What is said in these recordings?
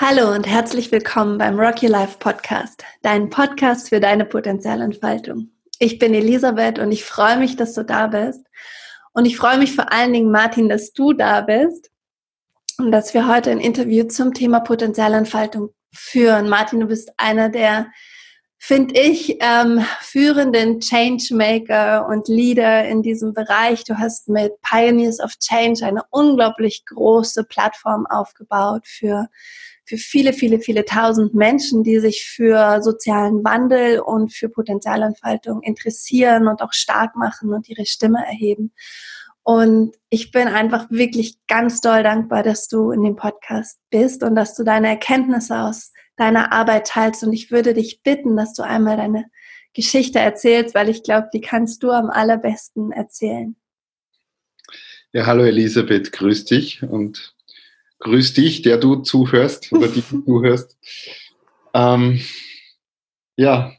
Hallo und herzlich willkommen beim Rock Your Life Podcast, dein Podcast für deine Potenzialentfaltung. Ich bin Elisabeth und ich freue mich, dass du da bist. Und ich freue mich vor allen Dingen, Martin, dass du da bist und dass wir heute ein Interview zum Thema Potenzialentfaltung führen. Martin, du bist einer der, finde ich, ähm, führenden Changemaker und Leader in diesem Bereich. Du hast mit Pioneers of Change eine unglaublich große Plattform aufgebaut für für viele, viele, viele tausend Menschen, die sich für sozialen Wandel und für Potenzialentfaltung interessieren und auch stark machen und ihre Stimme erheben. Und ich bin einfach wirklich ganz doll dankbar, dass du in dem Podcast bist und dass du deine Erkenntnisse aus deiner Arbeit teilst. Und ich würde dich bitten, dass du einmal deine Geschichte erzählst, weil ich glaube, die kannst du am allerbesten erzählen. Ja, hallo Elisabeth, grüß dich und grüß dich, der du zuhörst oder die du zuhörst. Ähm, ja,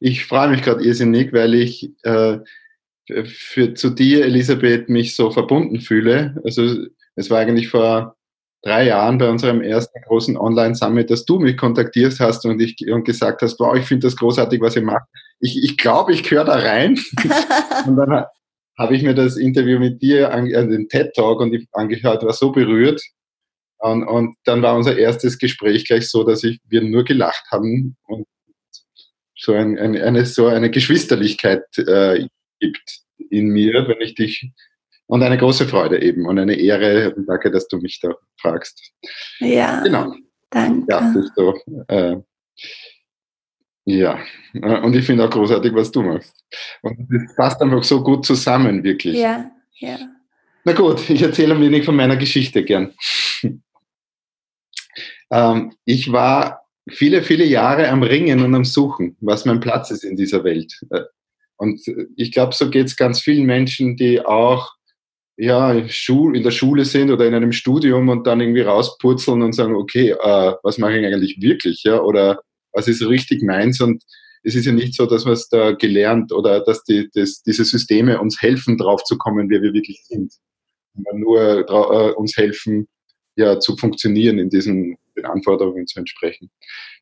ich freue mich gerade irrsinnig, weil ich äh, für, zu dir, Elisabeth, mich so verbunden fühle. Also es war eigentlich vor drei Jahren bei unserem ersten großen Online-Summit, dass du mich kontaktiert hast und, ich, und gesagt hast, wow, ich finde das großartig, was ihr macht. Ich, ich glaube, ich gehöre da rein. und dann habe ich mir das Interview mit dir, äh, den TED-Talk und angehört, war so berührt. Und, und dann war unser erstes Gespräch gleich so, dass ich, wir nur gelacht haben und so ein, ein, eine, so eine Geschwisterlichkeit äh, gibt in mir, wenn ich dich und eine große Freude eben und eine Ehre. Danke, dass du mich da fragst. Ja. Genau. Danke. Ja, das ist so, äh, ja, und ich finde auch großartig, was du machst. Und das passt einfach so gut zusammen, wirklich. Ja, ja. Na gut, ich erzähle ein wenig von meiner Geschichte gern. Ähm, ich war viele, viele Jahre am Ringen und am Suchen, was mein Platz ist in dieser Welt. Äh, und ich glaube, so geht es ganz vielen Menschen, die auch ja, in der Schule sind oder in einem Studium und dann irgendwie rauspurzeln und sagen, okay, äh, was mache ich eigentlich wirklich? Ja? Oder was ist richtig meins? Und es ist ja nicht so, dass wir es da gelernt oder dass die, das, diese Systeme uns helfen, drauf zu kommen, wer wir wirklich sind. Nur äh, uns helfen, ja, zu funktionieren in diesen den Anforderungen zu entsprechen.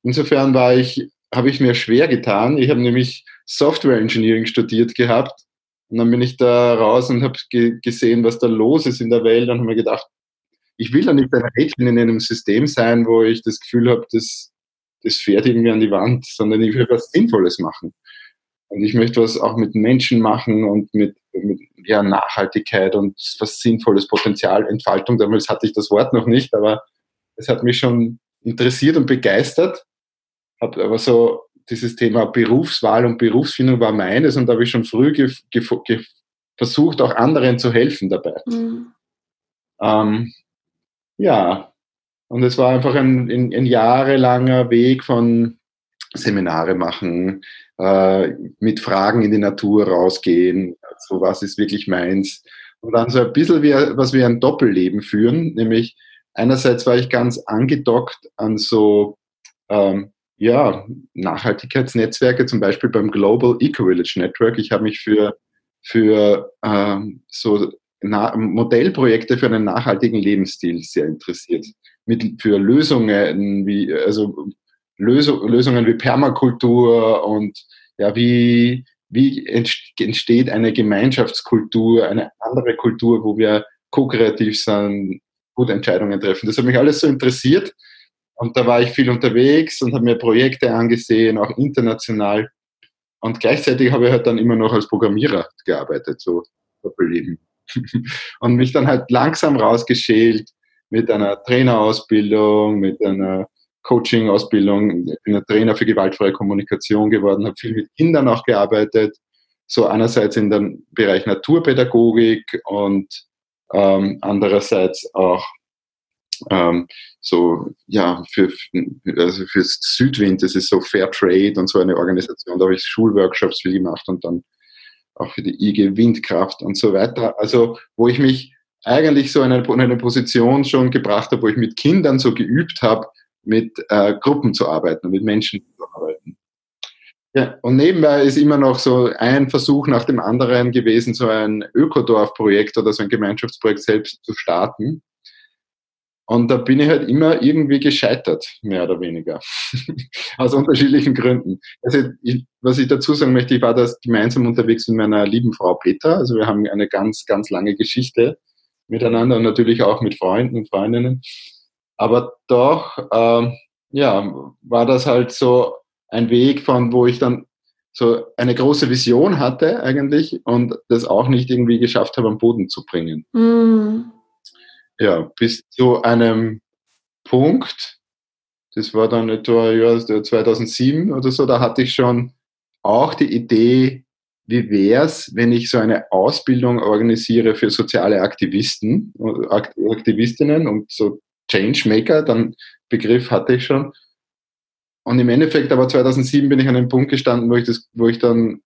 Insofern war ich, habe ich mir schwer getan. Ich habe nämlich Software Engineering studiert gehabt und dann bin ich da raus und habe ge gesehen, was da los ist in der Welt und habe mir gedacht, ich will da nicht ein Rädchen in einem System sein, wo ich das Gefühl habe, das, das fährt irgendwie an die Wand, sondern ich will was Sinnvolles machen. Und ich möchte was auch mit Menschen machen und mit, mit ja, Nachhaltigkeit und was Sinnvolles, Potenzial, Entfaltung. Damals hatte ich das Wort noch nicht, aber es hat mich schon interessiert und begeistert. Hab aber so dieses Thema Berufswahl und Berufsfindung war meines und da habe ich schon früh versucht, auch anderen zu helfen dabei. Mhm. Ähm, ja, und es war einfach ein, ein, ein, jahrelanger Weg von Seminare machen, äh, mit Fragen in die Natur rausgehen, so was ist wirklich meins. Und dann so ein bisschen wie, was wir ein Doppelleben führen, nämlich einerseits war ich ganz angedockt an so ähm, ja, Nachhaltigkeitsnetzwerke, zum Beispiel beim Global Eco-Village Network. Ich habe mich für, für ähm, so Na Modellprojekte für einen nachhaltigen Lebensstil sehr interessiert. Mit, für Lösungen wie, also Lösung, Lösungen wie Permakultur und ja, wie, wie entsteht eine Gemeinschaftskultur, eine andere Kultur, wo wir ko-kreativ sind, gute Entscheidungen treffen. Das hat mich alles so interessiert. Und da war ich viel unterwegs und habe mir Projekte angesehen, auch international. Und gleichzeitig habe ich halt dann immer noch als Programmierer gearbeitet, so Doppelleben. und mich dann halt langsam rausgeschält mit einer Trainerausbildung, mit einer Coaching-Ausbildung. Ich bin ein Trainer für gewaltfreie Kommunikation geworden, habe viel mit Kindern auch gearbeitet. So einerseits in dem Bereich Naturpädagogik und ähm, andererseits auch ähm, so, ja, für, also fürs Südwind, das ist so Fair Trade und so eine Organisation, da habe ich Schulworkshops viel gemacht und dann auch für die IG Windkraft und so weiter. Also, wo ich mich eigentlich so in eine, in eine Position schon gebracht habe, wo ich mit Kindern so geübt habe, mit äh, Gruppen zu arbeiten, mit Menschen zu arbeiten. Ja, und nebenbei ist immer noch so ein Versuch nach dem anderen gewesen, so ein Ökodorf-Projekt oder so ein Gemeinschaftsprojekt selbst zu starten. Und da bin ich halt immer irgendwie gescheitert, mehr oder weniger. Aus unterschiedlichen Gründen. Also ich, was ich dazu sagen möchte, ich war da gemeinsam unterwegs mit meiner lieben Frau Peter. Also wir haben eine ganz, ganz lange Geschichte miteinander und natürlich auch mit Freunden und Freundinnen. Aber doch, äh, ja, war das halt so ein Weg von, wo ich dann so eine große Vision hatte eigentlich und das auch nicht irgendwie geschafft habe, am Boden zu bringen. Mm. Ja, bis zu einem Punkt, das war dann etwa ja, 2007 oder so, da hatte ich schon auch die Idee, wie wäre es, wenn ich so eine Ausbildung organisiere für soziale Aktivisten, Aktivistinnen und so Changemaker, dann Begriff hatte ich schon. Und im Endeffekt, aber 2007 bin ich an einem Punkt gestanden, wo ich, das, wo ich dann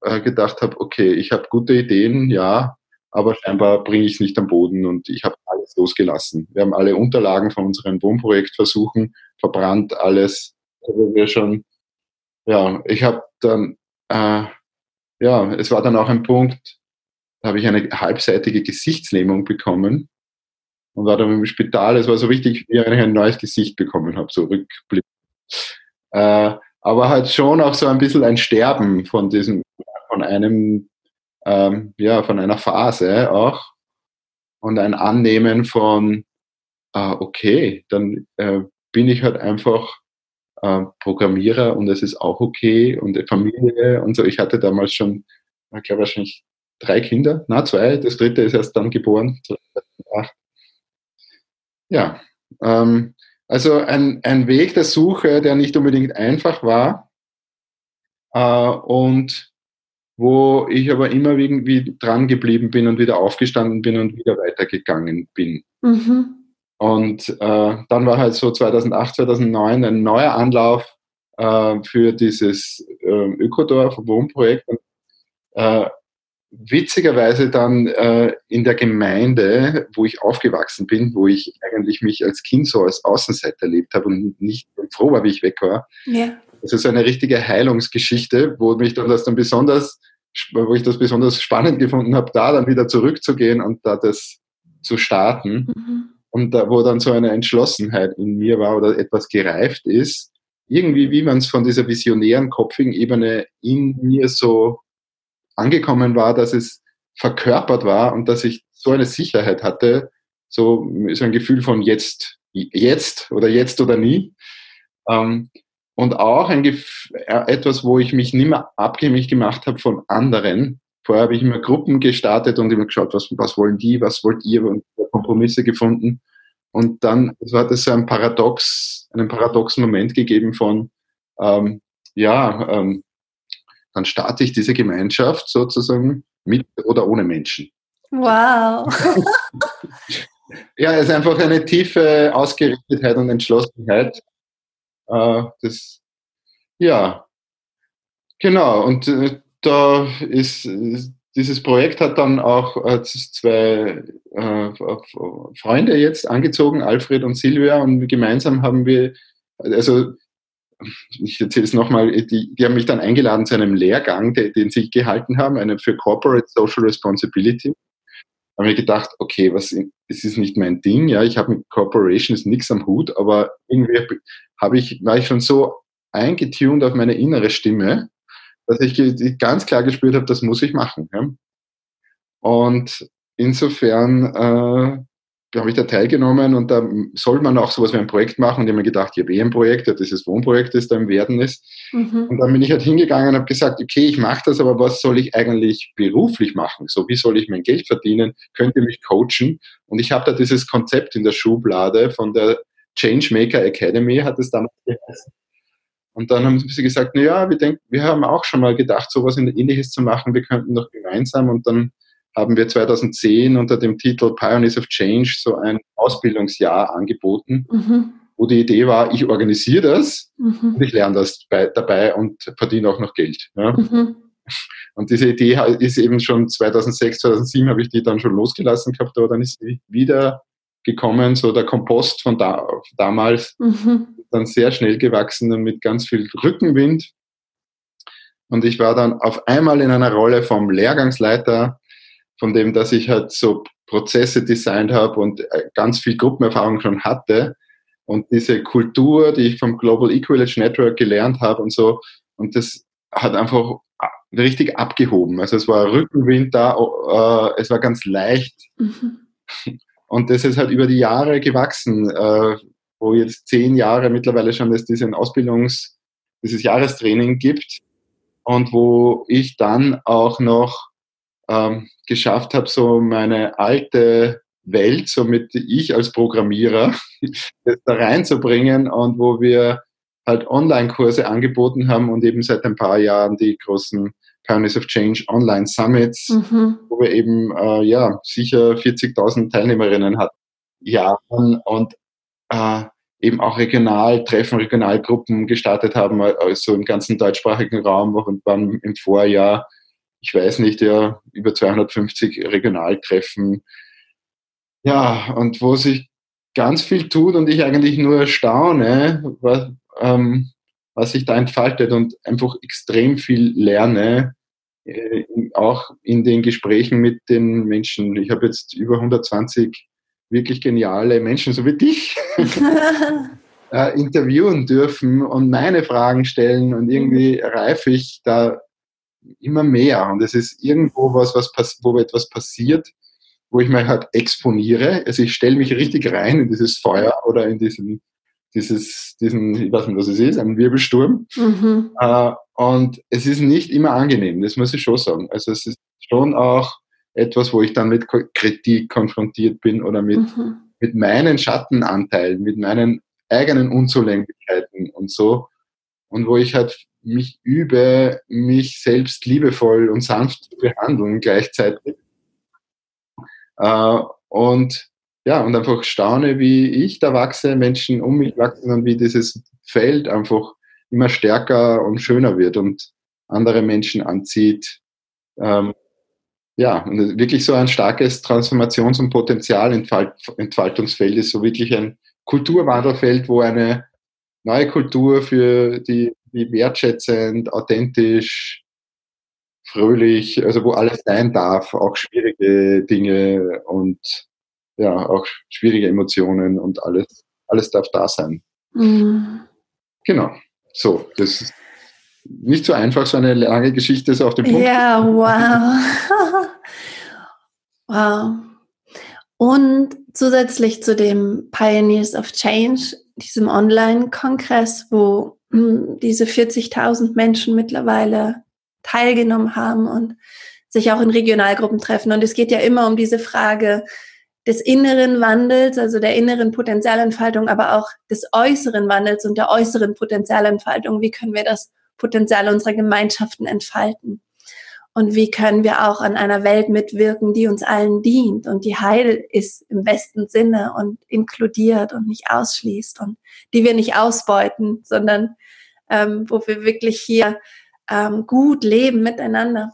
äh, gedacht habe, okay, ich habe gute Ideen, ja, aber scheinbar bringe ich es nicht am Boden und ich habe alles losgelassen. Wir haben alle Unterlagen von unserem Wohnprojekt versuchen, verbrannt alles. Also wir schon, ja, ich habe dann, äh, ja, es war dann auch ein Punkt, da habe ich eine halbseitige Gesichtslähmung bekommen und war dann im Spital. Es war so wichtig, wie ich ein neues Gesicht bekommen habe, so Rückblick. Äh, aber halt schon auch so ein bisschen ein Sterben von diesem, von einem, ähm, ja, von einer Phase auch und ein Annehmen von, äh, okay, dann äh, bin ich halt einfach äh, Programmierer und es ist auch okay und Familie und so. Ich hatte damals schon, ich glaube wahrscheinlich drei Kinder, na zwei, das dritte ist erst dann geboren, 2008. Ja, ähm, also ein, ein Weg der Suche, der nicht unbedingt einfach war äh, und wo ich aber immer irgendwie dran geblieben bin und wieder aufgestanden bin und wieder weitergegangen bin. Mhm. Und äh, dann war halt so 2008, 2009 ein neuer Anlauf äh, für dieses äh, Ökodorf Wohnprojekt. Und, äh, witzigerweise dann äh, in der Gemeinde, wo ich aufgewachsen bin, wo ich eigentlich mich als Kind so als Außenseiter erlebt habe und nicht froh war, wie ich weg war. Ja. Das ist so eine richtige Heilungsgeschichte, wo mich dann das dann besonders, wo ich das besonders spannend gefunden habe, da dann wieder zurückzugehen und da das zu starten. Mhm. Und da, wo dann so eine Entschlossenheit in mir war oder etwas gereift ist, irgendwie, wie man es von dieser visionären, kopfigen Ebene in mir so angekommen war, dass es verkörpert war und dass ich so eine Sicherheit hatte, so, so ein Gefühl von jetzt, jetzt oder jetzt oder nie. Ähm, und auch ein äh, etwas, wo ich mich nicht mehr abhängig gemacht habe von anderen. Vorher habe ich immer Gruppen gestartet und immer geschaut, was, was wollen die, was wollt ihr und Kompromisse gefunden. Und dann so hat es so ein Paradox, einen paradoxen Moment gegeben von, ähm, ja, ähm, dann starte ich diese Gemeinschaft sozusagen mit oder ohne Menschen. Wow. ja, es ist einfach eine tiefe Ausgerichtetheit und Entschlossenheit. Äh, das, ja, genau. Und äh, da ist dieses Projekt hat dann auch äh, zwei Freunde jetzt angezogen, Alfred und Silvia, und gemeinsam haben wir, also ich erzähle es nochmal, die, die haben mich dann eingeladen zu einem Lehrgang, den, den sie gehalten haben, einen für Corporate Social Responsibility. Da habe ich gedacht, okay, was, es ist nicht mein Ding, ja, ich habe mit Corporations nichts am Hut, aber irgendwie habe ich, war ich schon so eingetuned auf meine innere Stimme, dass ich ganz klar gespürt habe, das muss ich machen. Ja. Und insofern äh, habe ich da teilgenommen und da soll man auch sowas wie ein Projekt machen und ich habe mir gedacht, ich habe eh ein Projekt, ja, dieses Wohnprojekt, das da im Werden ist. Mhm. Und dann bin ich halt hingegangen und habe gesagt, okay, ich mache das, aber was soll ich eigentlich beruflich machen? So, wie soll ich mein Geld verdienen? Könnt ihr mich coachen? Und ich habe da dieses Konzept in der Schublade von der Changemaker Academy, hat es damals geheißen. Und dann haben sie gesagt, na ja, wir denken, wir haben auch schon mal gedacht, sowas Ähnliches zu machen, wir könnten doch gemeinsam und dann haben wir 2010 unter dem Titel Pioneers of Change so ein Ausbildungsjahr angeboten, mhm. wo die Idee war, ich organisiere das mhm. und ich lerne das bei, dabei und verdiene auch noch Geld. Ja. Mhm. Und diese Idee ist eben schon 2006, 2007 habe ich die dann schon losgelassen gehabt, aber dann ist sie wieder gekommen, so der Kompost von da, damals, mhm. dann sehr schnell gewachsen und mit ganz viel Rückenwind. Und ich war dann auf einmal in einer Rolle vom Lehrgangsleiter von dem, dass ich halt so Prozesse designt habe und äh, ganz viel Gruppenerfahrung schon hatte und diese Kultur, die ich vom Global Equalage Network gelernt habe und so, und das hat einfach richtig abgehoben. Also es war Rückenwind da, äh, es war ganz leicht. Mhm. Und das ist halt über die Jahre gewachsen, äh, wo jetzt zehn Jahre mittlerweile schon es diesen Ausbildungs, dieses Jahrestraining gibt und wo ich dann auch noch ähm, geschafft habe, so meine alte Welt, so mit ich als Programmierer, da reinzubringen und wo wir halt Online-Kurse angeboten haben und eben seit ein paar Jahren die großen Pioneers of Change Online Summits, mhm. wo wir eben äh, ja sicher 40.000 Teilnehmerinnen hatten. Ja, und äh, eben auch Regionaltreffen, Regionalgruppen gestartet haben, also im ganzen deutschsprachigen Raum und waren im Vorjahr, ich weiß nicht, ja, über 250 Regionaltreffen. Ja, und wo sich ganz viel tut und ich eigentlich nur staune, was, ähm, was sich da entfaltet und einfach extrem viel lerne, äh, auch in den Gesprächen mit den Menschen. Ich habe jetzt über 120 wirklich geniale Menschen, so wie dich, äh, interviewen dürfen und meine Fragen stellen und irgendwie reife ich da immer mehr und es ist irgendwo was, was wo etwas passiert, wo ich mich halt exponiere. Also ich stelle mich richtig rein in dieses Feuer oder in diesen dieses, diesen, ich weiß nicht, was es ist, ein Wirbelsturm. Mhm. Äh, und es ist nicht immer angenehm, das muss ich schon sagen. Also es ist schon auch etwas, wo ich dann mit Kritik konfrontiert bin oder mit, mhm. mit meinen Schattenanteilen, mit meinen eigenen Unzulänglichkeiten und so. Und wo ich halt mich übe, mich selbst liebevoll und sanft zu behandeln gleichzeitig. Äh, und ja, und einfach staune, wie ich da wachse, Menschen um mich wachsen und wie dieses Feld einfach immer stärker und schöner wird und andere Menschen anzieht. Ähm, ja, und wirklich so ein starkes Transformations- und Potenzialentfaltungsfeld ist so wirklich ein Kulturwandelfeld, wo eine neue Kultur für die, die wertschätzend, authentisch, fröhlich, also wo alles sein darf, auch schwierige Dinge und ja, auch schwierige Emotionen und alles, alles darf da sein. Mhm. Genau. So, das ist nicht so einfach, so eine lange Geschichte so auf den Punkt. Ja, wow. wow. Und zusätzlich zu dem Pioneers of Change, diesem Online-Kongress, wo diese 40.000 Menschen mittlerweile teilgenommen haben und sich auch in Regionalgruppen treffen. Und es geht ja immer um diese Frage, des inneren Wandels, also der inneren Potenzialentfaltung, aber auch des äußeren Wandels und der äußeren Potenzialentfaltung. Wie können wir das Potenzial unserer Gemeinschaften entfalten? Und wie können wir auch an einer Welt mitwirken, die uns allen dient und die heil ist im besten Sinne und inkludiert und nicht ausschließt und die wir nicht ausbeuten, sondern ähm, wo wir wirklich hier ähm, gut leben miteinander.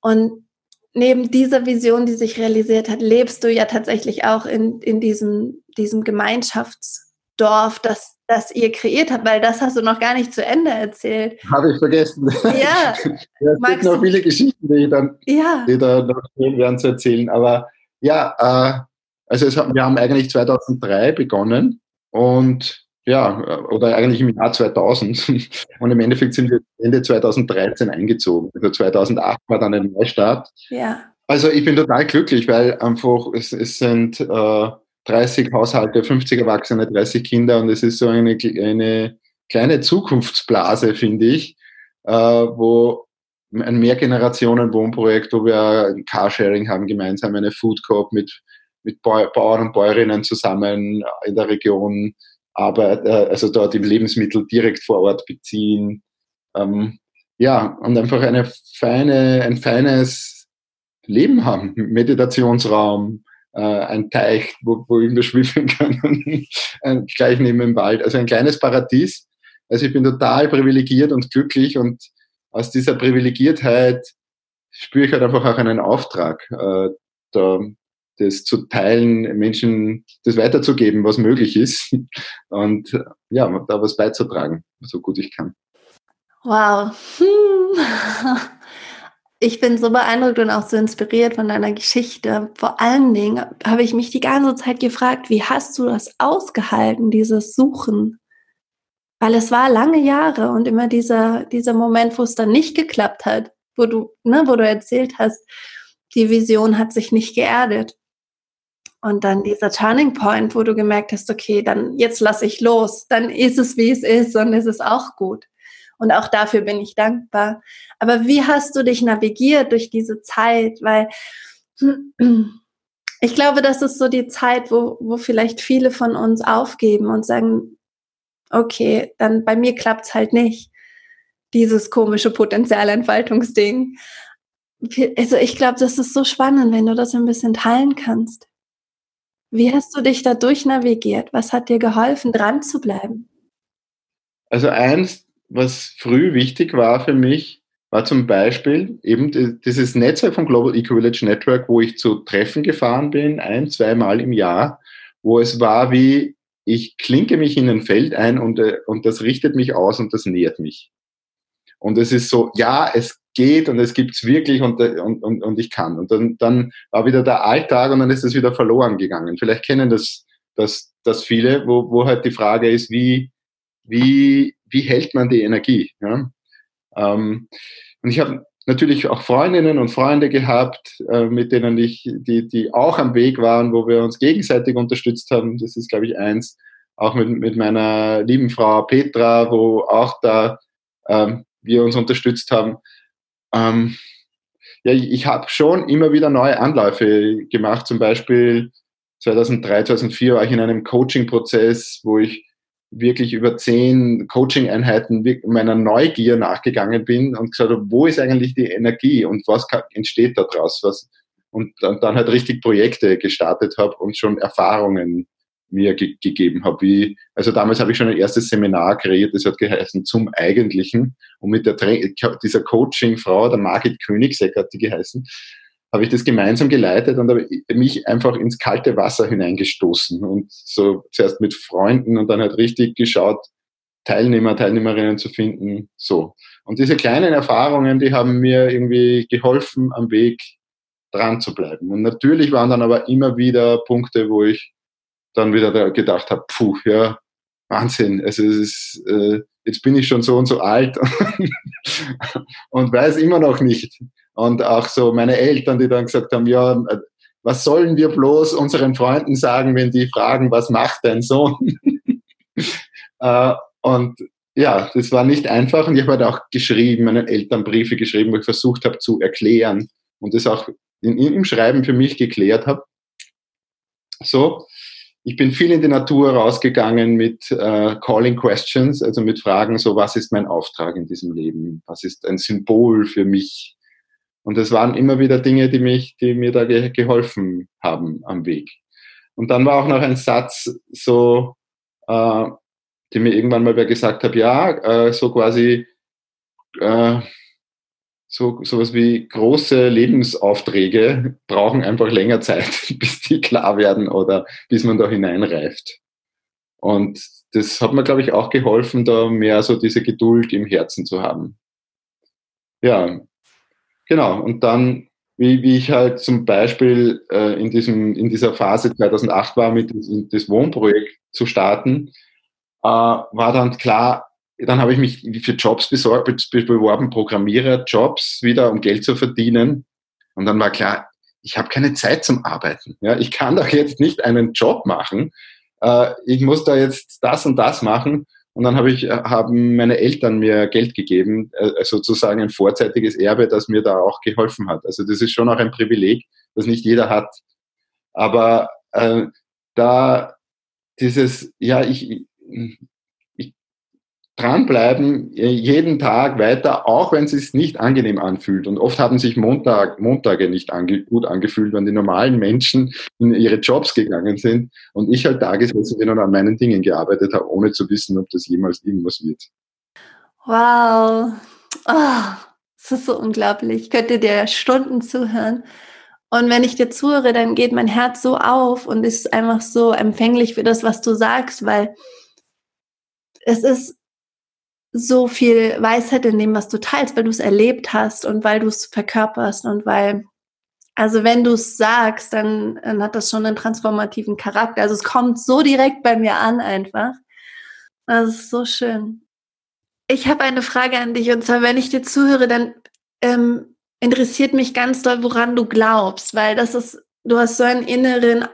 Und neben dieser Vision, die sich realisiert hat, lebst du ja tatsächlich auch in, in diesem, diesem Gemeinschaftsdorf, das, das ihr kreiert habt, weil das hast du noch gar nicht zu Ende erzählt. Habe ich vergessen. Ja. es gibt noch viele Geschichten, die, dann, ja. die da noch stehen werden zu erzählen. Aber ja, äh, also es, wir haben eigentlich 2003 begonnen und ja, oder eigentlich im Jahr 2000. Und im Endeffekt sind wir Ende 2013 eingezogen. Also 2008 war dann ein Neustart. Ja. Also ich bin total glücklich, weil einfach es, es sind äh, 30 Haushalte, 50 Erwachsene, 30 Kinder und es ist so eine, eine kleine Zukunftsblase, finde ich, äh, wo ein Mehrgenerationen-Wohnprojekt, wo wir ein Carsharing haben, gemeinsam eine Food Coop mit, mit Bauern und Bäuerinnen zusammen in der Region Arbeit, äh, also dort im Lebensmittel direkt vor Ort beziehen. Ähm, ja, und einfach eine feine, ein feines Leben haben. Meditationsraum, äh, ein Teich, wo, wo wir schwimmen können, gleich neben dem Wald. Also ein kleines Paradies. Also ich bin total privilegiert und glücklich und aus dieser Privilegiertheit spüre ich halt einfach auch einen Auftrag, äh, da das zu teilen, Menschen das weiterzugeben, was möglich ist und ja, da was beizutragen, so gut ich kann. Wow. ich bin so beeindruckt und auch so inspiriert von deiner Geschichte. Vor allen Dingen habe ich mich die ganze Zeit gefragt, wie hast du das ausgehalten, dieses Suchen? Weil es war lange Jahre und immer dieser, dieser Moment, wo es dann nicht geklappt hat, wo du, ne, wo du erzählt hast, die Vision hat sich nicht geerdet. Und dann dieser Turning Point, wo du gemerkt hast, okay, dann jetzt lasse ich los, dann ist es, wie es ist und es ist auch gut. Und auch dafür bin ich dankbar. Aber wie hast du dich navigiert durch diese Zeit? Weil ich glaube, das ist so die Zeit, wo, wo vielleicht viele von uns aufgeben und sagen, okay, dann bei mir klappt's halt nicht. Dieses komische Potenzialentfaltungsding. Also ich glaube, das ist so spannend, wenn du das ein bisschen teilen kannst. Wie hast du dich da durchnavigiert? Was hat dir geholfen, dran zu bleiben? Also eins, was früh wichtig war für mich, war zum Beispiel eben dieses Netzwerk vom Global Eco Village Network, wo ich zu Treffen gefahren bin, ein, zweimal im Jahr, wo es war wie, ich klinke mich in ein Feld ein und, äh, und das richtet mich aus und das nährt mich. Und es ist so, ja, es geht und es gibt's wirklich und, äh, und, und, und ich kann. Und dann, dann war wieder der Alltag und dann ist es wieder verloren gegangen. Vielleicht kennen das, das, das viele, wo, wo halt die Frage ist, wie, wie, wie hält man die Energie? Ja? Ähm, und ich habe natürlich auch Freundinnen und Freunde gehabt, äh, mit denen ich, die, die auch am Weg waren, wo wir uns gegenseitig unterstützt haben. Das ist, glaube ich, eins. Auch mit, mit meiner lieben Frau Petra, wo auch da ähm, wir uns unterstützt haben. Ähm, ja, ich, ich habe schon immer wieder neue Anläufe gemacht. Zum Beispiel 2003, 2004 war ich in einem Coaching-Prozess, wo ich wirklich über zehn Coaching-Einheiten meiner Neugier nachgegangen bin und gesagt habe, wo ist eigentlich die Energie und was entsteht daraus? Was, und dann, dann halt richtig Projekte gestartet habe und schon Erfahrungen mir ge gegeben habe. Wie, also damals habe ich schon ein erstes Seminar kreiert, das hat geheißen zum Eigentlichen. Und mit der dieser Coaching-Frau, der Margit Königsegg hat die geheißen, habe ich das gemeinsam geleitet und habe mich einfach ins kalte Wasser hineingestoßen und so zuerst mit Freunden und dann halt richtig geschaut, Teilnehmer, Teilnehmerinnen zu finden, so. Und diese kleinen Erfahrungen, die haben mir irgendwie geholfen, am Weg dran zu bleiben. Und natürlich waren dann aber immer wieder Punkte, wo ich dann wieder gedacht habe, puh, ja, Wahnsinn, also es ist, äh, jetzt bin ich schon so und so alt und weiß immer noch nicht. Und auch so meine Eltern, die dann gesagt haben, ja, was sollen wir bloß unseren Freunden sagen, wenn die fragen, was macht dein Sohn? äh, und ja, das war nicht einfach und ich habe halt auch geschrieben, meinen Eltern Briefe geschrieben, wo ich versucht habe zu erklären und das auch in, im Schreiben für mich geklärt habe. So, ich bin viel in die Natur rausgegangen mit äh, Calling Questions, also mit Fragen so, was ist mein Auftrag in diesem Leben? Was ist ein Symbol für mich? Und es waren immer wieder Dinge, die mich, die mir da ge geholfen haben am Weg. Und dann war auch noch ein Satz so, äh, die mir irgendwann mal wer gesagt hat, ja, äh, so quasi, äh, so sowas wie große Lebensaufträge brauchen einfach länger Zeit, bis die klar werden oder bis man da hineinreift. Und das hat mir, glaube ich, auch geholfen, da mehr so diese Geduld im Herzen zu haben. Ja, genau. Und dann, wie, wie ich halt zum Beispiel äh, in, diesem, in dieser Phase 2008 war, mit das Wohnprojekt zu starten, äh, war dann klar, dann habe ich mich für Jobs besorgt, beworben, Programmierer-Jobs wieder, um Geld zu verdienen. Und dann war klar, ich habe keine Zeit zum Arbeiten. Ja, ich kann doch jetzt nicht einen Job machen. Äh, ich muss da jetzt das und das machen. Und dann habe ich, äh, haben meine Eltern mir Geld gegeben, äh, sozusagen ein vorzeitiges Erbe, das mir da auch geholfen hat. Also das ist schon auch ein Privileg, das nicht jeder hat. Aber äh, da dieses, ja, ich, dranbleiben, äh, jeden Tag weiter, auch wenn es sich nicht angenehm anfühlt. Und oft haben sich Montag, Montage nicht ange, gut angefühlt, wenn die normalen Menschen in ihre Jobs gegangen sind und ich halt bin und an meinen Dingen gearbeitet habe, ohne zu wissen, ob das jemals irgendwas wird. Wow. Oh, das ist so unglaublich. Ich könnte dir Stunden zuhören. Und wenn ich dir zuhöre, dann geht mein Herz so auf und ist einfach so empfänglich für das, was du sagst, weil es ist so viel Weisheit in dem, was du teilst, weil du es erlebt hast und weil du es verkörperst und weil, also wenn du es sagst, dann, dann hat das schon einen transformativen Charakter. Also es kommt so direkt bei mir an einfach. Das ist so schön. Ich habe eine Frage an dich und zwar, wenn ich dir zuhöre, dann ähm, interessiert mich ganz doll, woran du glaubst, weil das ist, du hast so einen inneren,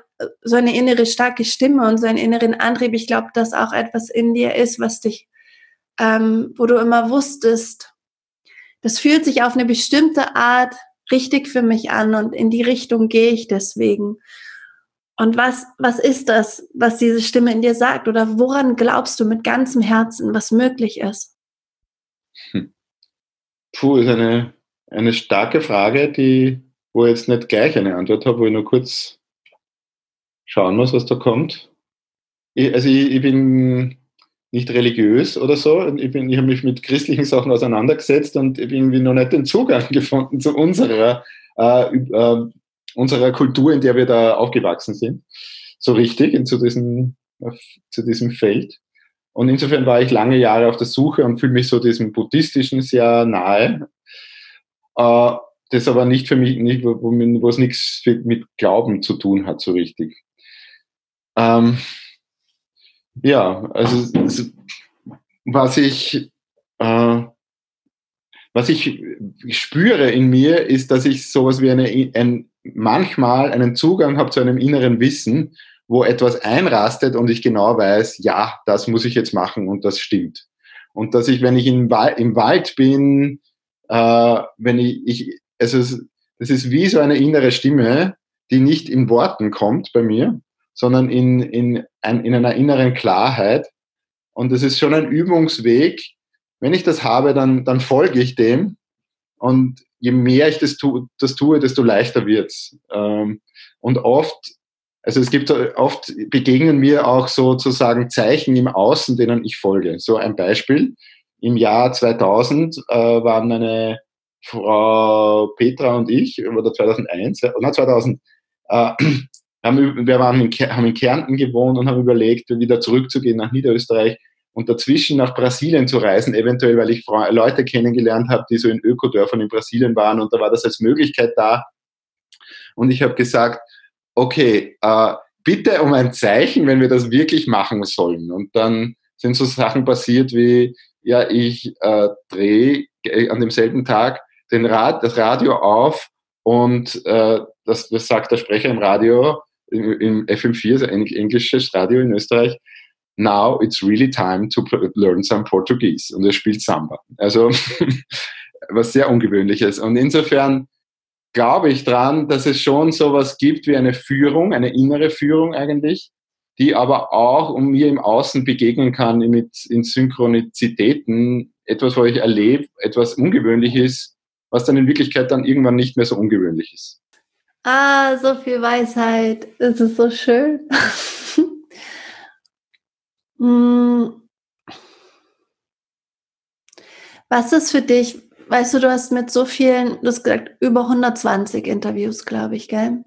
so eine innere starke Stimme und so einen inneren Antrieb. Ich glaube, dass auch etwas in dir ist, was dich ähm, wo du immer wusstest, das fühlt sich auf eine bestimmte Art richtig für mich an und in die Richtung gehe ich deswegen. Und was, was ist das, was diese Stimme in dir sagt? Oder woran glaubst du mit ganzem Herzen, was möglich ist? Hm. Puh, ist eine, eine starke Frage, die, wo ich jetzt nicht gleich eine Antwort habe, wo ich nur kurz schauen muss, was da kommt. Ich, also ich, ich bin nicht religiös oder so. Ich, ich habe mich mit christlichen Sachen auseinandergesetzt und habe irgendwie noch nicht den Zugang gefunden zu unserer, äh, äh, unserer Kultur, in der wir da aufgewachsen sind. So richtig, in, zu, diesem, zu diesem Feld. Und insofern war ich lange Jahre auf der Suche und fühle mich so diesem Buddhistischen sehr nahe. Äh, das aber nicht für mich, nicht, wo es nichts mit Glauben zu tun hat, so richtig. Ähm, ja, also was ich, äh, was ich spüre in mir, ist, dass ich sowas wie eine, ein, manchmal einen Zugang habe zu einem inneren Wissen, wo etwas einrastet und ich genau weiß, ja, das muss ich jetzt machen und das stimmt. Und dass ich, wenn ich im, Wald, im Wald bin, äh, wenn ich, ich also das ist wie so eine innere Stimme, die nicht in Worten kommt bei mir, sondern in, in, ein, in einer inneren Klarheit. Und es ist schon ein Übungsweg. Wenn ich das habe, dann, dann folge ich dem. Und je mehr ich das, tu, das tue, desto leichter wird's. Ähm, und oft, also es gibt oft begegnen mir auch sozusagen Zeichen im Außen, denen ich folge. So ein Beispiel. Im Jahr 2000 äh, waren eine Frau Petra und ich, oder 2001, oder 2000, äh, haben, wir waren in, haben in Kärnten gewohnt und haben überlegt, wieder zurückzugehen nach Niederösterreich und dazwischen nach Brasilien zu reisen, eventuell, weil ich Leute kennengelernt habe, die so in Ökodörfern in Brasilien waren und da war das als Möglichkeit da. Und ich habe gesagt, okay, äh, bitte um ein Zeichen, wenn wir das wirklich machen sollen. Und dann sind so Sachen passiert wie, ja, ich äh, drehe an demselben Tag den Rad, das Radio auf und äh, das, das sagt der Sprecher im Radio, im FM4, also englisches Radio in Österreich, now it's really time to learn some Portuguese. Und er spielt Samba. Also was sehr ungewöhnliches. Und insofern glaube ich dran, dass es schon sowas gibt wie eine Führung, eine innere Führung eigentlich, die aber auch um mir im Außen begegnen kann mit in Synchronizitäten, etwas, wo ich erlebe, etwas Ungewöhnliches, was dann in Wirklichkeit dann irgendwann nicht mehr so ungewöhnlich ist. Ah, so viel Weisheit. Es ist so schön. Hm. Was ist für dich, weißt du, du hast mit so vielen, du hast gesagt, über 120 Interviews, glaube ich, gell?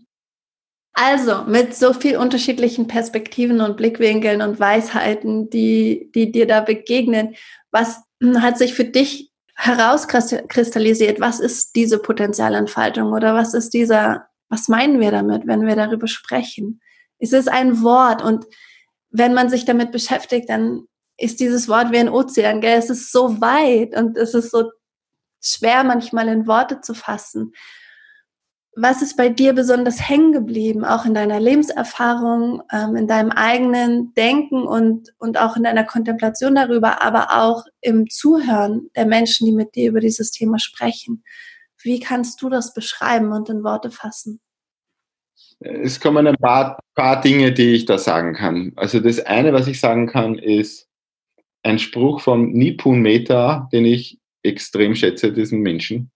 Also, mit so vielen unterschiedlichen Perspektiven und Blickwinkeln und Weisheiten, die, die dir da begegnen, was hat sich für dich herauskristallisiert? Was ist diese Potenzialentfaltung oder was ist dieser was meinen wir damit, wenn wir darüber sprechen? Es ist ein Wort und wenn man sich damit beschäftigt, dann ist dieses Wort wie ein Ozean, gell? Es ist so weit und es ist so schwer manchmal in Worte zu fassen. Was ist bei dir besonders hängen geblieben, auch in deiner Lebenserfahrung, ähm, in deinem eigenen Denken und, und auch in deiner Kontemplation darüber, aber auch im Zuhören der Menschen, die mit dir über dieses Thema sprechen? Wie kannst du das beschreiben und in Worte fassen? Es kommen ein paar, paar Dinge, die ich da sagen kann. Also das eine, was ich sagen kann, ist ein Spruch von Nipun Mehta, den ich extrem schätze, diesen Menschen,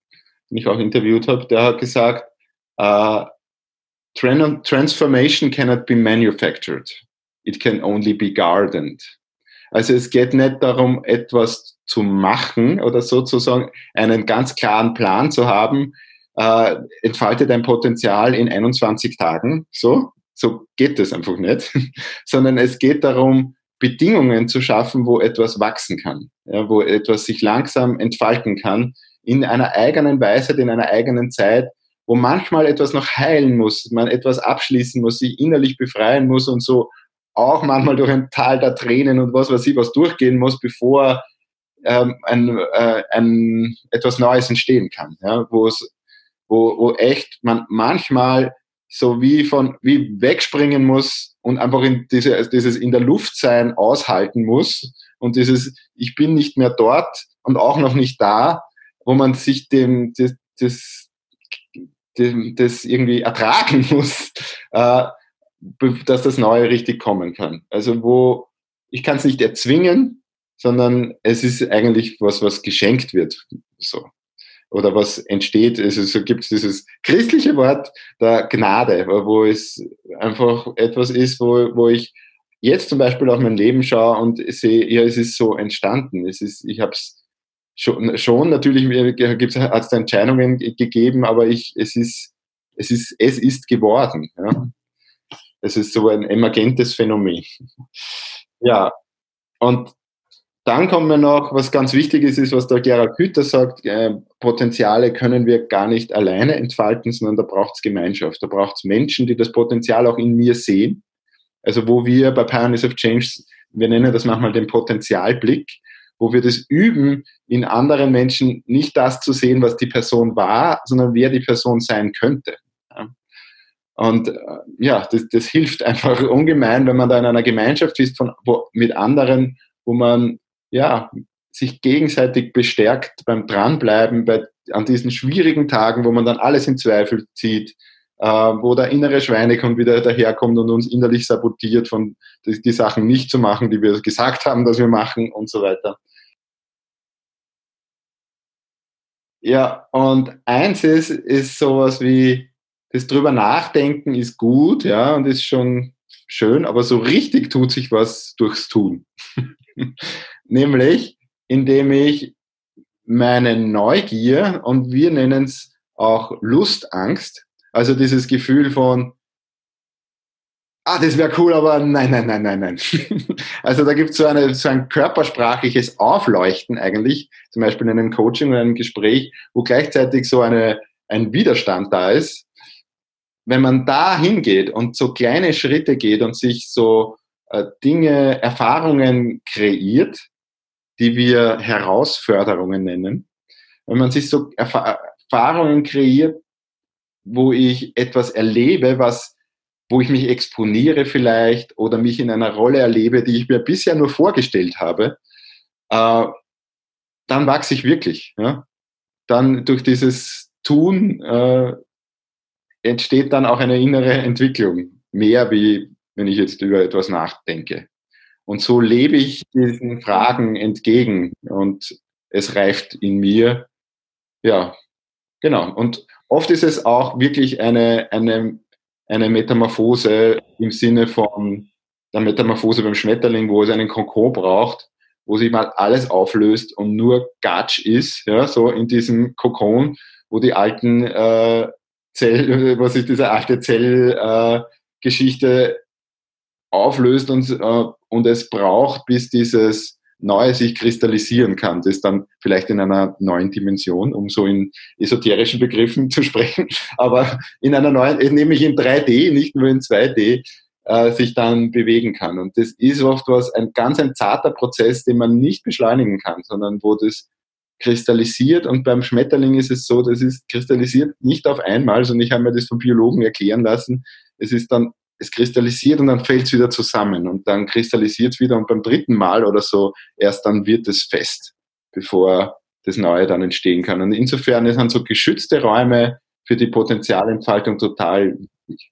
den ich auch interviewt habe. Der hat gesagt, uh, Transformation cannot be manufactured. It can only be gardened. Also es geht nicht darum, etwas zu machen oder sozusagen einen ganz klaren Plan zu haben, äh, entfalte dein Potenzial in 21 Tagen. So, so geht es einfach nicht, sondern es geht darum, Bedingungen zu schaffen, wo etwas wachsen kann, ja, wo etwas sich langsam entfalten kann, in einer eigenen Weise, in einer eigenen Zeit, wo manchmal etwas noch heilen muss, man etwas abschließen muss, sich innerlich befreien muss und so auch manchmal durch ein Tal der Tränen und was weiß ich was durchgehen muss, bevor ähm, ein, äh, ein, etwas Neues entstehen kann, ja, wo wo echt man manchmal so wie von, wie wegspringen muss und einfach in diese, dieses in der Luft sein aushalten muss und dieses, ich bin nicht mehr dort und auch noch nicht da, wo man sich dem, das, das, dem, das irgendwie ertragen muss, äh, dass das Neue richtig kommen kann. Also wo, ich kann es nicht erzwingen, sondern es ist eigentlich was, was geschenkt wird. So oder was entsteht. Also so gibt es dieses christliche Wort der Gnade, wo es einfach etwas ist, wo, wo ich jetzt zum Beispiel auf mein Leben schaue und sehe, ja, es ist so entstanden. Es ist, ich habe es schon, schon natürlich hat es Entscheidungen gegeben, aber ich, es ist, es ist, es ist geworden. Ja. Es ist so ein emergentes Phänomen. Ja, und dann kommen wir noch, was ganz wichtig ist, ist, was der Gerhard Hüther sagt, äh, Potenziale können wir gar nicht alleine entfalten, sondern da braucht es Gemeinschaft. Da braucht es Menschen, die das Potenzial auch in mir sehen. Also wo wir bei Pioneers of Change, wir nennen das manchmal den Potenzialblick, wo wir das üben, in anderen Menschen nicht das zu sehen, was die Person war, sondern wer die Person sein könnte. Und äh, ja, das, das hilft einfach ungemein, wenn man da in einer Gemeinschaft ist von, wo, mit anderen, wo man ja, sich gegenseitig bestärkt beim Dranbleiben, bei, an diesen schwierigen Tagen, wo man dann alles in Zweifel zieht, äh, wo der innere Schweinekund wieder daherkommt und uns innerlich sabotiert, von die, die Sachen nicht zu machen, die wir gesagt haben, dass wir machen und so weiter. Ja, und eins ist, ist sowas wie, das drüber nachdenken ist gut, ja, und ist schon schön, aber so richtig tut sich was durchs Tun. nämlich indem ich meine Neugier und wir nennen es auch Lustangst, also dieses Gefühl von, ah, das wäre cool, aber nein, nein, nein, nein, nein. also da gibt es so, eine, so ein körpersprachliches Aufleuchten eigentlich, zum Beispiel in einem Coaching oder einem Gespräch, wo gleichzeitig so eine, ein Widerstand da ist. Wenn man da hingeht und so kleine Schritte geht und sich so äh, Dinge, Erfahrungen kreiert, die wir Herausforderungen nennen. Wenn man sich so Erfahrungen kreiert, wo ich etwas erlebe, was, wo ich mich exponiere vielleicht oder mich in einer Rolle erlebe, die ich mir bisher nur vorgestellt habe, äh, dann wachse ich wirklich. Ja? Dann durch dieses Tun äh, entsteht dann auch eine innere Entwicklung, mehr wie wenn ich jetzt über etwas nachdenke. Und so lebe ich diesen Fragen entgegen und es reift in mir. Ja, genau. Und oft ist es auch wirklich eine, eine, eine Metamorphose im Sinne von der Metamorphose beim Schmetterling, wo es einen Kokon braucht, wo sich mal alles auflöst und nur Gatsch ist, ja, so in diesem Kokon, wo die alten äh, Zell, wo sich diese alte Zellgeschichte äh, auflöst und, äh, und es braucht, bis dieses Neue sich kristallisieren kann. Das dann vielleicht in einer neuen Dimension, um so in esoterischen Begriffen zu sprechen, aber in einer neuen, äh, nämlich in 3D, nicht nur in 2D, äh, sich dann bewegen kann. Und das ist oft was, ein ganz ein zarter Prozess, den man nicht beschleunigen kann, sondern wo das kristallisiert und beim Schmetterling ist es so, das ist kristallisiert nicht auf einmal, sondern ich habe mir das von Biologen erklären lassen. Es ist dann es kristallisiert und dann fällt es wieder zusammen und dann kristallisiert es wieder und beim dritten Mal oder so erst dann wird es fest, bevor das Neue dann entstehen kann. Und insofern sind so geschützte Räume für die Potenzialentfaltung total wichtig.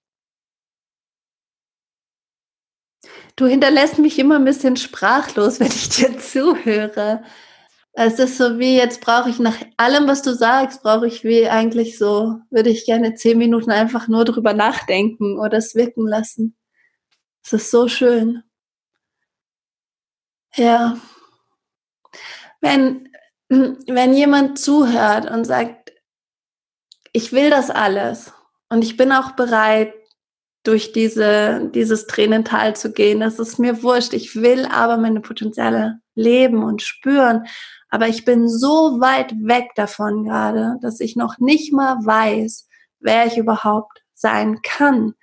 Du hinterlässt mich immer ein bisschen sprachlos, wenn ich dir zuhöre. Es ist so wie, jetzt brauche ich nach allem, was du sagst, brauche ich wie eigentlich so, würde ich gerne zehn Minuten einfach nur drüber nachdenken oder es wirken lassen. Es ist so schön. Ja. Wenn, wenn jemand zuhört und sagt, ich will das alles und ich bin auch bereit, durch diese, dieses Tränental zu gehen. Das ist mir wurscht. Ich will aber meine Potenziale leben und spüren. Aber ich bin so weit weg davon gerade, dass ich noch nicht mal weiß, wer ich überhaupt sein kann.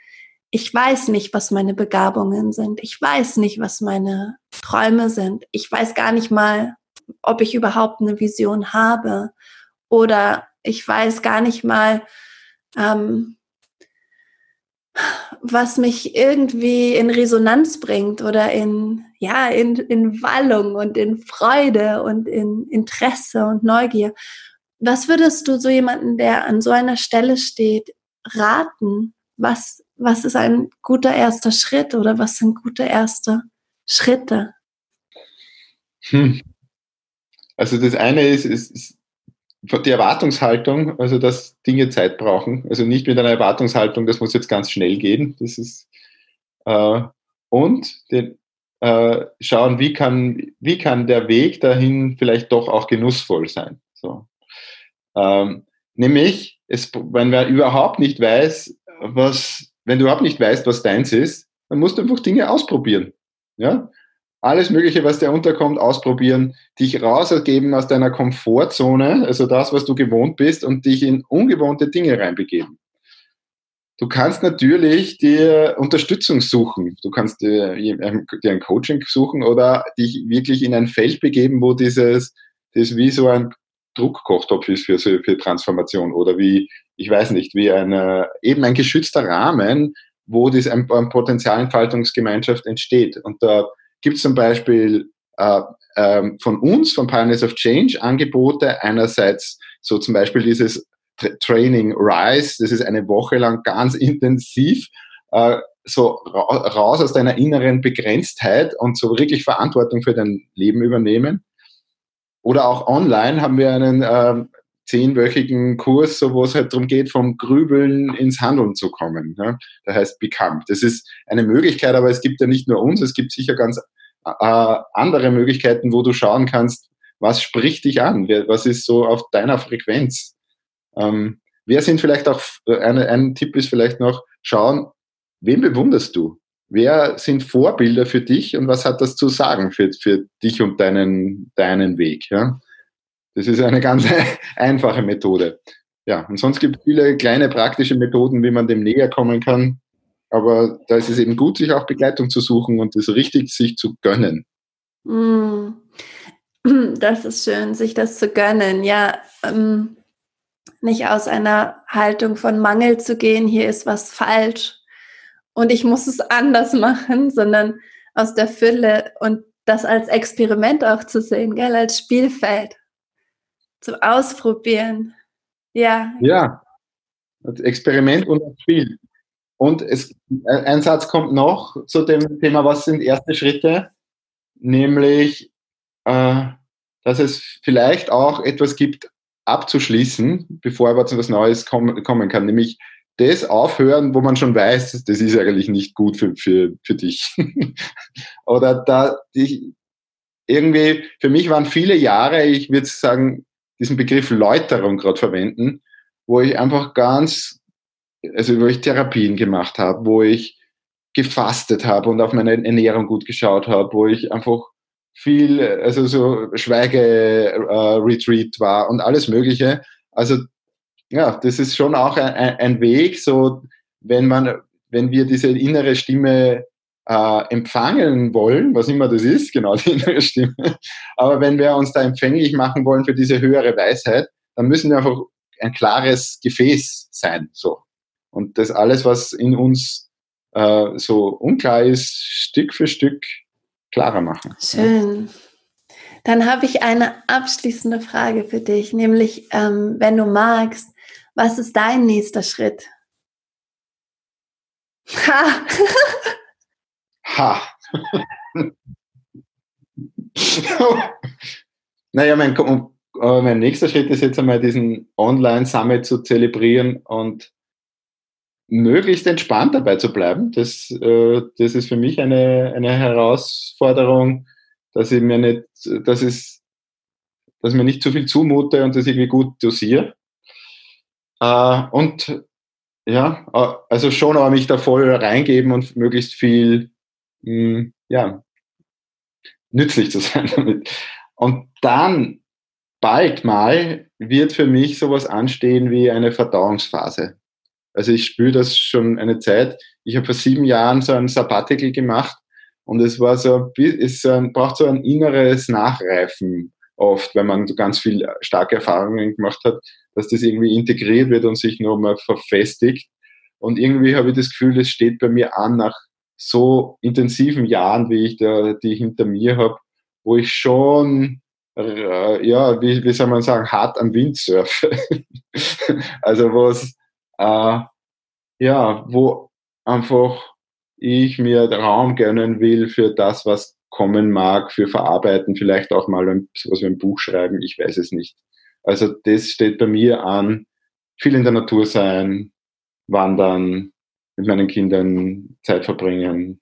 Ich weiß nicht, was meine Begabungen sind. Ich weiß nicht, was meine Träume sind. Ich weiß gar nicht mal, ob ich überhaupt eine Vision habe. Oder ich weiß gar nicht mal, ähm, was mich irgendwie in Resonanz bringt oder in, ja, in, in Wallung und in Freude und in Interesse und Neugier. Was würdest du so jemanden, der an so einer Stelle steht, raten? Was, was ist ein guter erster Schritt oder was sind gute erste Schritte? Hm. Also das eine ist, ist, ist die Erwartungshaltung, also dass Dinge Zeit brauchen, also nicht mit einer Erwartungshaltung, das muss jetzt ganz schnell gehen, das ist äh, und den, äh, schauen, wie kann, wie kann der Weg dahin vielleicht doch auch genussvoll sein. So. Ähm, nämlich, es, wenn man überhaupt nicht weiß, was, wenn du überhaupt nicht weißt, was deins ist, dann musst du einfach Dinge ausprobieren. Ja? Alles Mögliche, was dir unterkommt, ausprobieren, dich rausgeben aus deiner Komfortzone, also das, was du gewohnt bist, und dich in ungewohnte Dinge reinbegeben. Du kannst natürlich dir Unterstützung suchen. Du kannst dir, dir ein Coaching suchen oder dich wirklich in ein Feld begeben, wo dieses, das wie so ein Druckkochtopf ist für, für Transformation oder wie, ich weiß nicht, wie eine, eben ein geschützter Rahmen, wo diese ein, eine Potenzialentfaltungsgemeinschaft entsteht. Und da gibt es zum Beispiel äh, äh, von uns, von Pioneers of Change, Angebote. Einerseits so zum Beispiel dieses Tra Training Rise, das ist eine Woche lang ganz intensiv, äh, so ra raus aus deiner inneren Begrenztheit und so wirklich Verantwortung für dein Leben übernehmen. Oder auch online haben wir einen äh, zehnwöchigen Kurs, so wo es halt darum geht, vom Grübeln ins Handeln zu kommen. Ja? Der heißt Become. Das ist eine Möglichkeit, aber es gibt ja nicht nur uns, es gibt sicher ganz äh, andere Möglichkeiten, wo du schauen kannst, was spricht dich an, was ist so auf deiner Frequenz. Ähm, wer sind vielleicht auch, eine, ein Tipp ist vielleicht noch, schauen, wen bewunderst du? Wer sind Vorbilder für dich und was hat das zu sagen für, für dich und deinen, deinen Weg? Ja? Das ist eine ganz einfache Methode. Ja, und sonst gibt es viele kleine praktische Methoden, wie man dem näher kommen kann. Aber da ist es eben gut, sich auch Begleitung zu suchen und es richtig sich zu gönnen. Mm. Das ist schön, sich das zu gönnen. Ja, ähm, nicht aus einer Haltung von Mangel zu gehen, hier ist was falsch und ich muss es anders machen, sondern aus der Fülle und das als Experiment auch zu sehen, gell, als Spielfeld zum Ausprobieren. Ja. Ja, Experiment und Spiel. Und es, ein Satz kommt noch zu dem Thema, was sind erste Schritte? Nämlich, äh, dass es vielleicht auch etwas gibt, abzuschließen, bevor aber zu was Neues kommen, kommen kann. Nämlich das aufhören, wo man schon weiß, das ist eigentlich nicht gut für, für, für dich. Oder da, die, irgendwie, für mich waren viele Jahre, ich würde sagen, diesen Begriff Läuterung gerade verwenden, wo ich einfach ganz, also wo ich Therapien gemacht habe, wo ich gefastet habe und auf meine Ernährung gut geschaut habe, wo ich einfach viel, also so Schweige-Retreat äh, war und alles Mögliche. Also ja, das ist schon auch ein, ein Weg, so wenn man, wenn wir diese innere Stimme äh, empfangen wollen, was immer das ist, genau die innere Stimme. Aber wenn wir uns da empfänglich machen wollen für diese höhere Weisheit, dann müssen wir einfach ein klares Gefäß sein. So. Und das alles, was in uns äh, so unklar ist, Stück für Stück klarer machen. Schön. Dann habe ich eine abschließende Frage für dich, nämlich, ähm, wenn du magst, was ist dein nächster Schritt? Ha! Ha! naja, mein, mein nächster Schritt ist jetzt einmal diesen Online-Summit zu zelebrieren und möglichst entspannt dabei zu bleiben. Das, äh, das ist für mich eine, eine Herausforderung, dass ich mir nicht, dass es, dass mir nicht zu viel zumute und das irgendwie gut dosiere. Äh, und ja, also schon, aber mich da voll reingeben und möglichst viel, mh, hm, ja, nützlich zu sein damit. Und dann bald mal wird für mich sowas anstehen wie eine Verdauungsphase. Also ich spüre das schon eine Zeit. Ich habe vor sieben Jahren so ein Sabbatical gemacht und es war so, es braucht so ein inneres Nachreifen oft, wenn man so ganz viel starke Erfahrungen gemacht hat, dass das irgendwie integriert wird und sich nochmal verfestigt. Und irgendwie habe ich das Gefühl, es steht bei mir an nach so intensiven Jahren, wie ich da, die hinter mir habe, wo ich schon, äh, ja, wie, wie soll man sagen, hart am Wind surfe. also wo es, äh, ja, wo einfach ich mir Raum gönnen will für das, was kommen mag, für Verarbeiten, vielleicht auch mal sowas wie ein Buch schreiben, ich weiß es nicht. Also das steht bei mir an, viel in der Natur sein, wandern, mit meinen Kindern Zeit verbringen.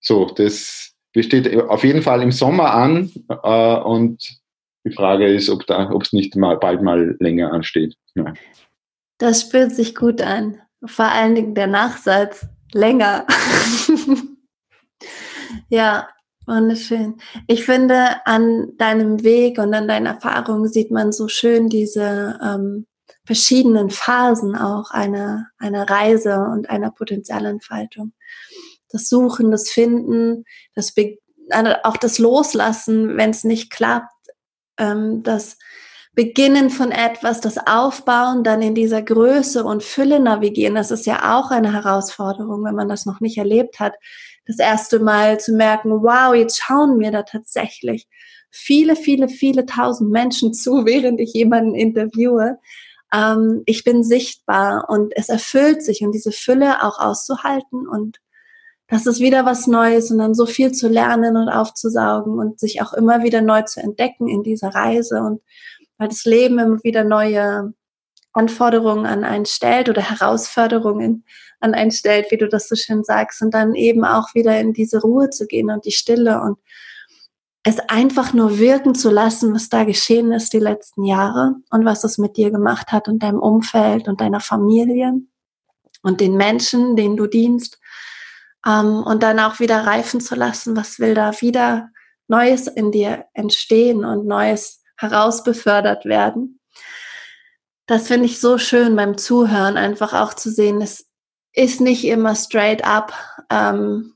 So, das steht auf jeden Fall im Sommer an äh, und die Frage ist, ob es nicht mal bald mal länger ansteht. Ja. Das spürt sich gut an. Vor allen Dingen der Nachsatz länger. ja, wunderschön. Ich finde, an deinem Weg und an deinen Erfahrungen sieht man so schön diese ähm, verschiedenen Phasen auch einer, einer Reise und einer Potenzialentfaltung. Das Suchen, das Finden, das Be also auch das Loslassen, wenn es nicht klappt, ähm, das Beginnen von etwas, das Aufbauen, dann in dieser Größe und Fülle navigieren, das ist ja auch eine Herausforderung, wenn man das noch nicht erlebt hat. Das erste Mal zu merken, wow, jetzt schauen mir da tatsächlich viele, viele, viele tausend Menschen zu, während ich jemanden interviewe. Ähm, ich bin sichtbar und es erfüllt sich und diese Fülle auch auszuhalten und das ist wieder was Neues und dann so viel zu lernen und aufzusaugen und sich auch immer wieder neu zu entdecken in dieser Reise und weil das Leben immer wieder neue Anforderungen an einen stellt oder Herausforderungen an einen stellt, wie du das so schön sagst, und dann eben auch wieder in diese Ruhe zu gehen und die Stille und es einfach nur wirken zu lassen, was da geschehen ist die letzten Jahre und was es mit dir gemacht hat und deinem Umfeld und deiner Familie und den Menschen, denen du dienst. Ähm, und dann auch wieder reifen zu lassen, was will da wieder Neues in dir entstehen und Neues herausbefördert werden. Das finde ich so schön beim Zuhören, einfach auch zu sehen, es ist nicht immer straight up ähm,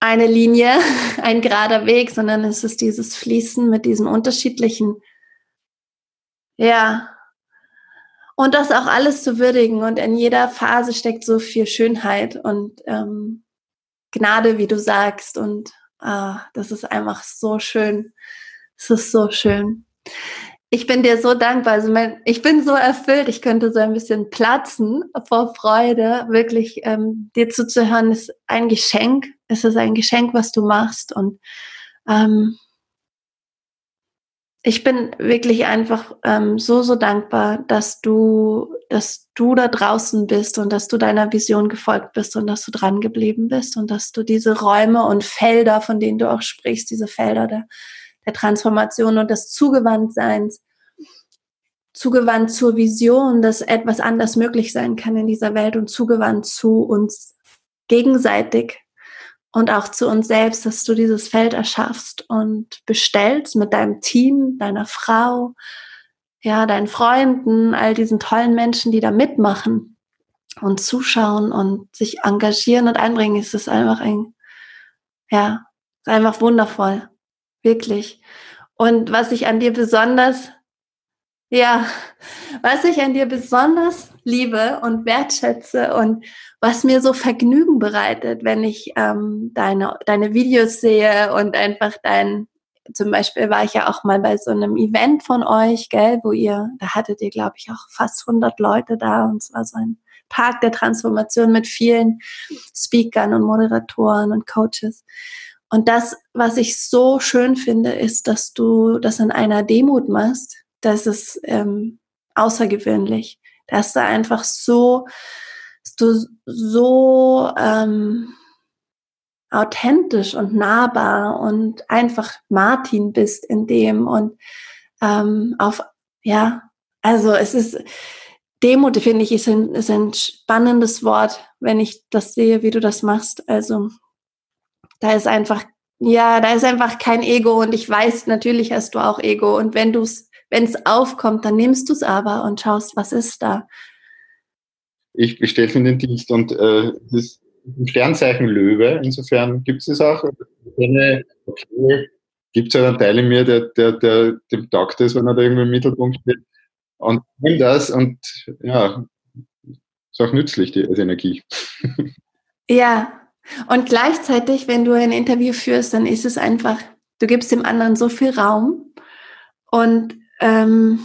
eine Linie, ein gerader Weg, sondern es ist dieses Fließen mit diesen unterschiedlichen, ja, und das auch alles zu würdigen. Und in jeder Phase steckt so viel Schönheit und ähm, Gnade, wie du sagst. Und ah, das ist einfach so schön. Es ist so schön. Ich bin dir so dankbar. Also mein, ich bin so erfüllt. Ich könnte so ein bisschen platzen vor Freude. Wirklich ähm, dir zuzuhören ist ein Geschenk. Es ist ein Geschenk, was du machst. Und ähm, ich bin wirklich einfach ähm, so, so dankbar, dass du, dass du da draußen bist und dass du deiner Vision gefolgt bist und dass du dran geblieben bist und dass du diese Räume und Felder, von denen du auch sprichst, diese Felder der der Transformation und des Zugewandtseins, zugewandt zur Vision, dass etwas anders möglich sein kann in dieser Welt und zugewandt zu uns gegenseitig und auch zu uns selbst, dass du dieses Feld erschaffst und bestellst mit deinem Team, deiner Frau, ja, deinen Freunden, all diesen tollen Menschen, die da mitmachen und zuschauen und sich engagieren und einbringen. Es ist einfach ein, ja, einfach wundervoll. Wirklich. Und was ich an dir besonders, ja, was ich an dir besonders liebe und wertschätze und was mir so Vergnügen bereitet, wenn ich ähm, deine, deine Videos sehe und einfach dein, zum Beispiel war ich ja auch mal bei so einem Event von euch, gell, wo ihr, da hattet ihr, glaube ich, auch fast 100 Leute da und es war so ein Tag der Transformation mit vielen Speakern und Moderatoren und Coaches. Und das, was ich so schön finde, ist, dass du das in einer Demut machst. Das ist ähm, außergewöhnlich. Dass du einfach so, dass du so ähm, authentisch und nahbar und einfach Martin bist in dem und ähm, auf, ja, also es ist, Demut, finde ich, ist ein, ist ein spannendes Wort, wenn ich das sehe, wie du das machst. Also da ist einfach, ja, da ist einfach kein Ego und ich weiß, natürlich hast du auch Ego und wenn du es, wenn es aufkommt, dann nimmst du es aber und schaust, was ist da. Ich bestelle in den Dienst und äh, das ist ein Sternzeichen Löwe, insofern gibt es auch. Okay, gibt es ja einen Teil in mir, der, der, der dem taugt ist, wenn er da irgendwie im Mittelpunkt steht. Und nimm das und ja, ist auch nützlich, die, die Energie. Ja, und gleichzeitig, wenn du ein Interview führst, dann ist es einfach, du gibst dem anderen so viel Raum und ähm,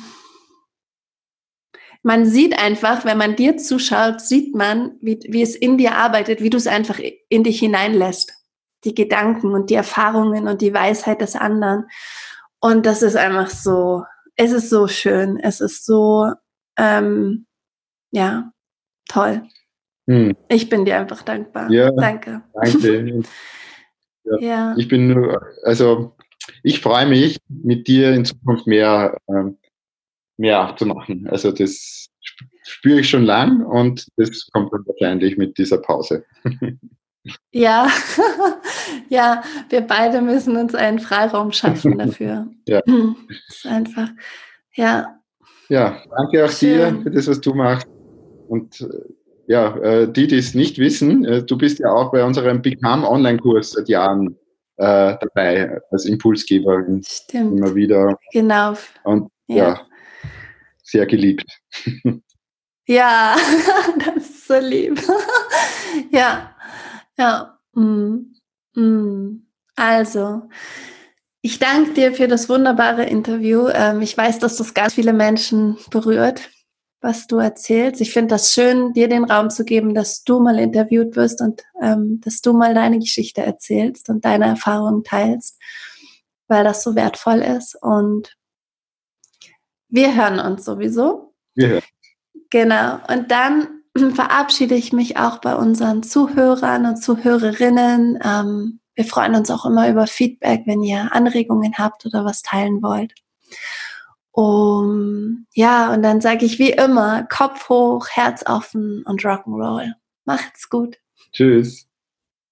man sieht einfach, wenn man dir zuschaut, sieht man, wie, wie es in dir arbeitet, wie du es einfach in dich hineinlässt. Die Gedanken und die Erfahrungen und die Weisheit des anderen. Und das ist einfach so, es ist so schön, es ist so, ähm, ja, toll. Hm. Ich bin dir einfach dankbar. Ja, danke. Danke. ja. ja. Ich bin nur, also ich freue mich, mit dir in Zukunft mehr, ähm, mehr zu machen. Also das spüre ich schon lang und das kommt dann wahrscheinlich mit dieser Pause. Ja, ja, wir beide müssen uns einen Freiraum schaffen dafür. ja. Das ist einfach, ja. Ja, danke auch Schön. dir für das, was du machst. Und äh, ja, äh, die, die es nicht wissen, äh, du bist ja auch bei unserem Become Online-Kurs seit Jahren äh, dabei als Impulsgeber. Stimmt. Immer wieder. Genau. Und ja, ja sehr geliebt. Ja, das ist so lieb. ja, ja. Mm, mm. Also, ich danke dir für das wunderbare Interview. Ähm, ich weiß, dass das ganz viele Menschen berührt, was du erzählst. Ich finde das schön, dir den Raum zu geben, dass du mal interviewt wirst und ähm, dass du mal deine Geschichte erzählst und deine Erfahrungen teilst, weil das so wertvoll ist. Und wir hören uns sowieso. Wir hören. Genau. Und dann verabschiede ich mich auch bei unseren Zuhörern und Zuhörerinnen. Ähm, wir freuen uns auch immer über Feedback, wenn ihr Anregungen habt oder was teilen wollt. Um, ja, und dann sage ich wie immer, Kopf hoch, Herz offen und Rock'n'Roll. Macht's gut. Tschüss.